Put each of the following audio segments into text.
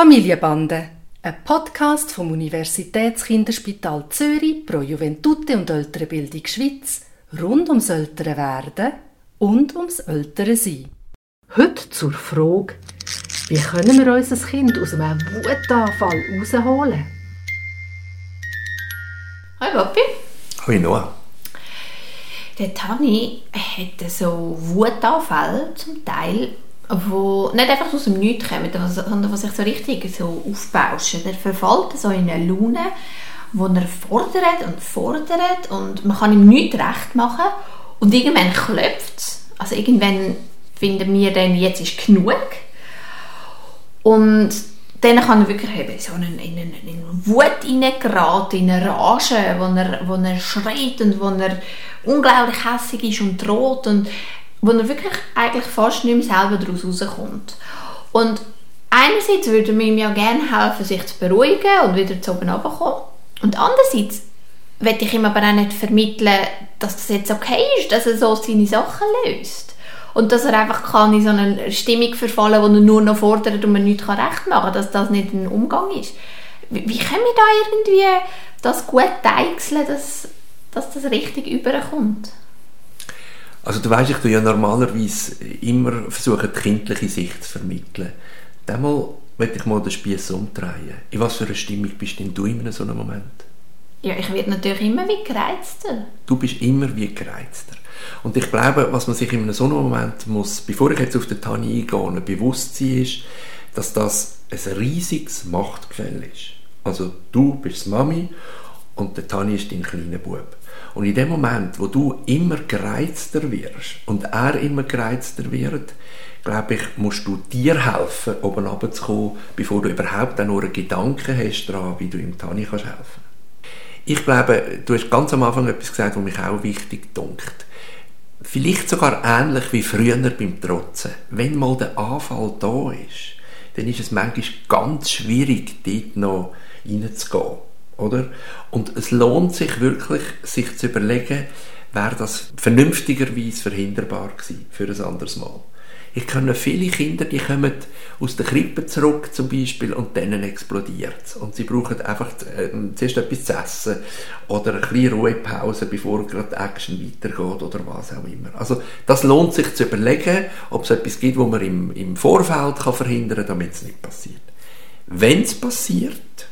Familienbande, ein Podcast vom Universitätskinderspital Zürich pro Juventute und ältere Bildung Schweiz rund ums ältere Werden und ums ältere Sein. Heute zur Frage, wie können wir unser Kind aus einem Wutanfall rausholen? Hi Papi. Hoi Noah. Der Tani hat so Wutanfälle zum Teil, wo nicht einfach aus dem Nichts kommen, sondern die sich so richtig so aufbauschen. Der verfällt so in eine Laune, wo er fordert und fordert und man kann ihm nichts recht machen und irgendwann klopft es. Also irgendwann finden wir dann, jetzt ist genug. Und dann kann er wirklich eben so in, in, in Wut hineingeraten, in eine Rage, wo er, wo er schreit und wo er unglaublich hässig ist und droht und wo er wirklich eigentlich fast nicht mehr selber daraus rauskommt. Und einerseits würde man ihm ja gerne helfen, sich zu beruhigen und wieder zu oben runterkommen. Und andererseits möchte ich ihm aber auch nicht vermitteln, dass das jetzt okay ist, dass er so seine Sachen löst. Und dass er einfach kann in so eine Stimmung verfallen, wo er nur noch fordert und man nichts recht machen kann, dass das nicht ein Umgang ist. Wie, wie können wir da irgendwie das gut deichseln, dass, dass das richtig überkommt? Also du weißt, ich tue ja normalerweise immer versuchen, die kindliche Sicht zu vermitteln. Einmal möchte ich mal den Spieß umdrehen. In was für einer Stimmung bist denn du in so einem Moment? Ja, ich werde natürlich immer wie gereizter. Du bist immer wie gereizter. Und ich glaube, was man sich in so einem Moment muss, bevor ich jetzt auf den Tani eingehe, bewusst sein ist, dass das ein riesiges Machtgefälle ist. Also du bist Mami und der Tani ist dein kleiner Bub. Und in dem Moment, wo du immer gereizter wirst und er immer gereizter wird, glaube ich, musst du dir helfen, oben runterzukommen, bevor du überhaupt auch nur einen Gedanken hast daran, wie du ihm Tani kannst helfen Ich glaube, du hast ganz am Anfang etwas gesagt, was mich auch wichtig dunkt. Vielleicht sogar ähnlich wie früher beim Trotzen. Wenn mal der Anfall da ist, dann ist es manchmal ganz schwierig, dort noch reinzugehen. Oder? Und es lohnt sich wirklich, sich zu überlegen, wäre das vernünftigerweise verhinderbar gewesen für ein anderes Mal. Ich kenne viele Kinder, die kommen aus der Krippe zurück zum Beispiel und dann explodiert. Und sie brauchen einfach äh, zuerst etwas zu essen oder eine kleine Ruhepause, bevor gerade die Action weitergeht oder was auch immer. Also das lohnt sich zu überlegen, ob es etwas gibt, wo man im, im Vorfeld kann verhindern kann, damit es nicht passiert. Wenn es passiert,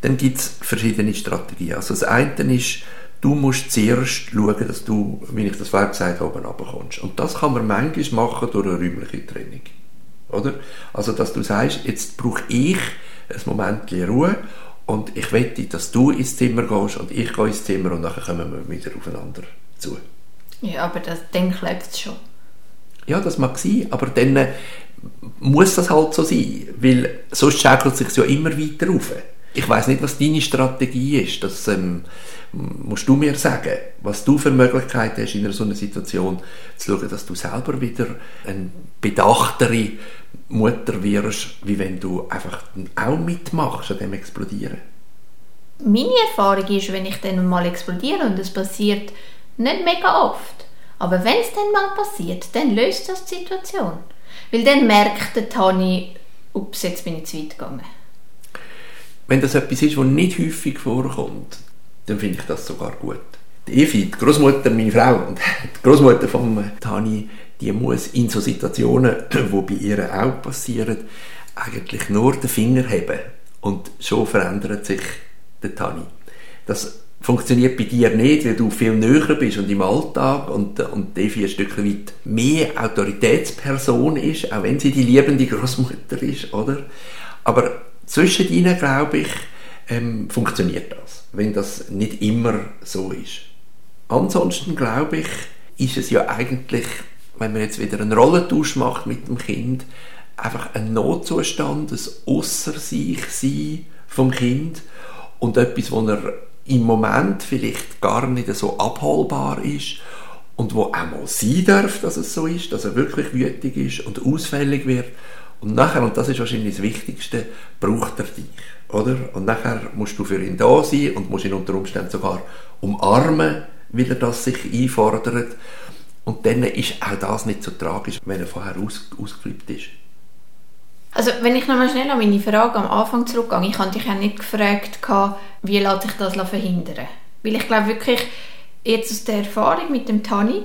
dann gibt es verschiedene Strategien. Also das eine ist, du musst zuerst schauen, dass du, wie ich das vorher gesagt habe, runterkommst. Und das kann man manchmal machen durch eine räumliche Training. Oder? Also, dass du sagst, jetzt brauche ich ein Moment Ruhe und ich wette, dass du ins Zimmer gehst und ich gehe ins Zimmer und dann kommen wir wieder aufeinander zu. Ja, aber das, dann klebt es schon. Ja, das mag sein, aber dann äh, muss das halt so sein, weil sonst schaukelt es sich ja immer weiter auf. Ich weiß nicht, was deine Strategie ist. Das ähm, musst du mir sagen, was du für Möglichkeiten hast, in einer so einer Situation zu schauen, dass du selber wieder eine bedachtere Mutter wirst, wie wenn du einfach auch mitmachst an dem Explodieren. Meine Erfahrung ist, wenn ich dann mal explodiere und es passiert nicht mega oft, aber wenn es dann mal passiert, dann löst das die Situation. Weil dann merkt der Tani, ups, jetzt bin ich zu weit gegangen wenn das etwas ist, was nicht häufig vorkommt, dann finde ich das sogar gut. Die Evi, die Großmutter, meine Frau und die Großmutter von Tani, die muss in so Situationen, wo bei ihr auch passieren, eigentlich nur den Finger heben und schon verändert sich der Tani. Das funktioniert bei dir nicht, weil du viel näher bist und im Alltag und, und Evi ein Stück weit mehr Autoritätsperson ist, auch wenn sie die liebende Großmutter ist, oder? Aber zwischen ihnen, glaube ich, ähm, funktioniert das, wenn das nicht immer so ist. Ansonsten, glaube ich, ist es ja eigentlich, wenn man jetzt wieder einen Rollentausch macht mit dem Kind, einfach ein Notzustand, ein Ausser sich sein vom Kind und etwas, wo er im Moment vielleicht gar nicht so abholbar ist und wo auch mal sein darf, dass es so ist, dass er wirklich wütig ist und ausfällig wird und nachher, und das ist wahrscheinlich das Wichtigste, braucht er dich. Oder? Und nachher musst du für ihn da sein und musst ihn unter Umständen sogar umarmen, weil er das sich einfordert. Und dann ist auch das nicht so tragisch, wenn er vorher aus, ausgeflippt ist. Also wenn ich nochmal schnell an meine Frage am Anfang zurückgehe, ich habe dich ja nicht gefragt, wie lässt sich das verhindern? Weil ich glaube wirklich, jetzt aus der Erfahrung mit dem Tani,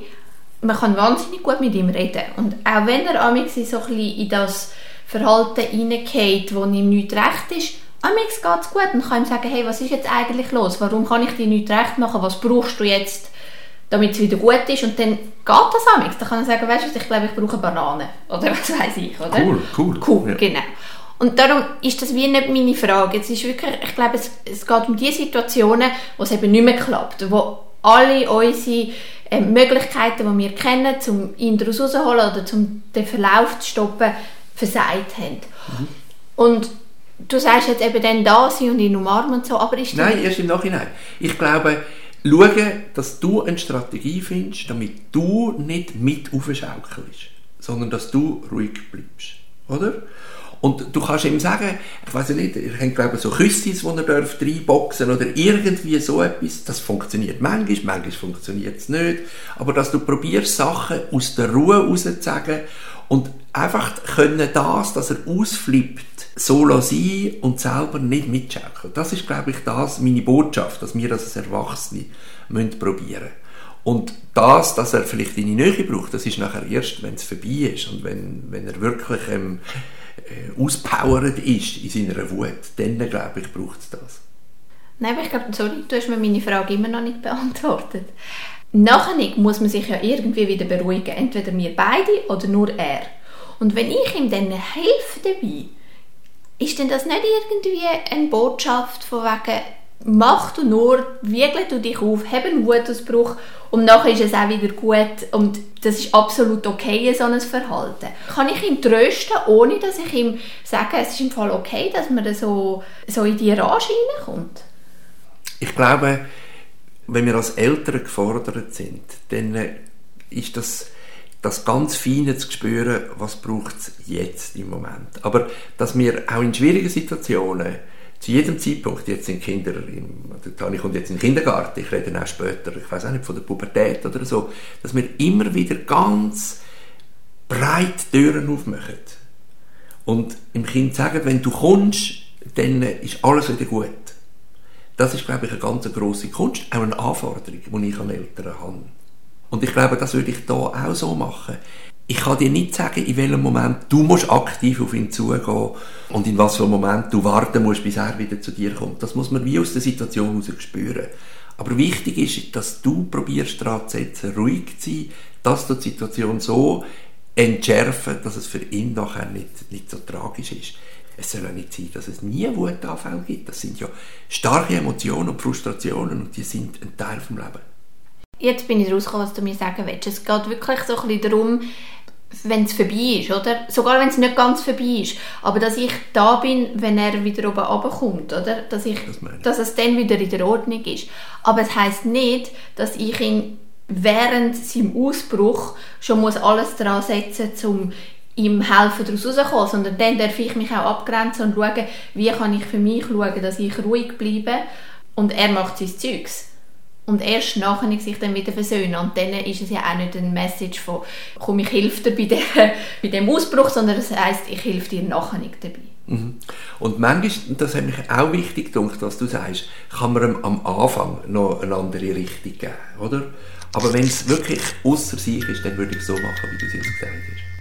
man kann wahnsinnig gut mit ihm reden. Und auch wenn er amix so ein bisschen in das Verhalten hineingeht, wo ihm nicht recht ist, amix geht es gut und kann ihm sagen, hey, was ist jetzt eigentlich los? Warum kann ich dir nicht recht machen? Was brauchst du jetzt, damit es wieder gut ist? Und dann geht das amix. Dann kann er sagen, weißt du, ich glaube, ich brauche Banane. Oder was weiß ich, oder? Cool, cool. Cool, Ja. genau. Und darum ist das wie nicht meine Frage. Es ist wirklich, ich glaube, es, es geht um die Situationen, wo es eben nicht mehr klappt, wo alle unsere äh, Möglichkeiten, die wir kennen, um ihn daraus rauszuholen oder um den Verlauf zu stoppen, versagt haben. Und du sagst jetzt eben dann da sein und ihn umarmen und so, aber ist Nein, erst im Nachhinein. Ich glaube, schauen, dass du eine Strategie findest, damit du nicht mit aufschaukelst, sondern dass du ruhig bleibst. Oder? Und du kannst ihm sagen, ich weiß nicht, habt glaube ich so Küssis, die ihr dürft reinboxen oder irgendwie so etwas. Das funktioniert manchmal, manchmal funktioniert es nicht. Aber dass du probierst, Sachen aus der Ruhe rauszusagen und einfach können das, dass er ausflippt, so sein und selber nicht mitschaukeln. Das ist, glaube ich, das, meine Botschaft, dass wir als Erwachsene müssen probieren Und das, dass er vielleicht deine Nähe braucht, das ist nachher erst, wenn es vorbei ist und wenn, wenn er wirklich ähm, äh, auspowert ist in seiner Wut, dann, glaube ich, braucht es das. Nein, aber ich glaube, sorry, du hast mir meine Frage immer noch nicht beantwortet. Nachher muss man sich ja irgendwie wieder beruhigen. Entweder wir beide oder nur er. Und wenn ich ihm dann helfe dabei, ist denn das nicht irgendwie eine Botschaft von wegen, mach du nur, wiegle du dich auf, hab einen Wutausbruch und nachher ist es auch wieder gut und das ist absolut okay, so ein Verhalten. Kann ich ihn trösten, ohne dass ich ihm sage, es ist im Fall okay, dass man so, so in die Rage reinkommt? Ich glaube, wenn wir als Eltern gefordert sind, dann äh, ist das, das ganz Feine zu spüren, was braucht es jetzt im Moment. Aber dass wir auch in schwierigen Situationen zu jedem Zeitpunkt, jetzt sind Kinder, im, Tani kommt jetzt in den Kindergarten, ich rede auch später, ich weiß auch nicht, von der Pubertät oder so, dass wir immer wieder ganz breit Türen aufmachen. Und im Kind sagen, wenn du kommst, dann ist alles wieder gut. Das ist, glaube ich, eine ganz grosse Kunst, auch eine Anforderung, die ich an Eltern habe. Und ich glaube, das würde ich da auch so machen. Ich kann dir nicht sagen, in welchem Moment du musst aktiv auf ihn zugehen und in einem Moment du warten musst, bis er wieder zu dir kommt. Das muss man wie aus der Situation heraus spüren. Aber wichtig ist, dass du probierst, daran zu setzen, ruhig zu sein, dass du die Situation so entschärfen, dass es für ihn nachher nicht, nicht so tragisch ist. Es soll ja nicht sein, dass es nie Wutanfälle gibt. Das sind ja starke Emotionen und Frustrationen und die sind ein Teil vom Leben. Jetzt bin ich rausgekommen, was du mir sagen willst. Es geht wirklich so ein bisschen darum, wenn es vorbei ist, oder? Sogar wenn es nicht ganz vorbei ist. Aber dass ich da bin, wenn er wieder oben runterkommt, oder? Dass, ich, Das ich. dass es dann wieder in der Ordnung ist. Aber es heisst nicht, dass ich ihn während seinem Ausbruch schon muss alles daran setzen muss, um ihm helfen, daraus rauszukommen, sondern dann darf ich mich auch abgrenzen und schauen, wie kann ich für mich schauen, dass ich ruhig bleibe und er macht sein Zeugs. Und erst nachher sich dann wieder versöhnen. Und dann ist es ja auch nicht ein Message von, komm, ich helfe dir bei, der, bei dem Ausbruch, sondern es heisst, ich helfe dir nachher nicht dabei. Mhm. Und manchmal, das hat mich auch wichtig gedacht, was du sagst, kann man am Anfang noch eine andere Richtung geben, oder? Aber wenn es wirklich außer sich ist, dann würde ich so machen, wie du es jetzt gesagt hast.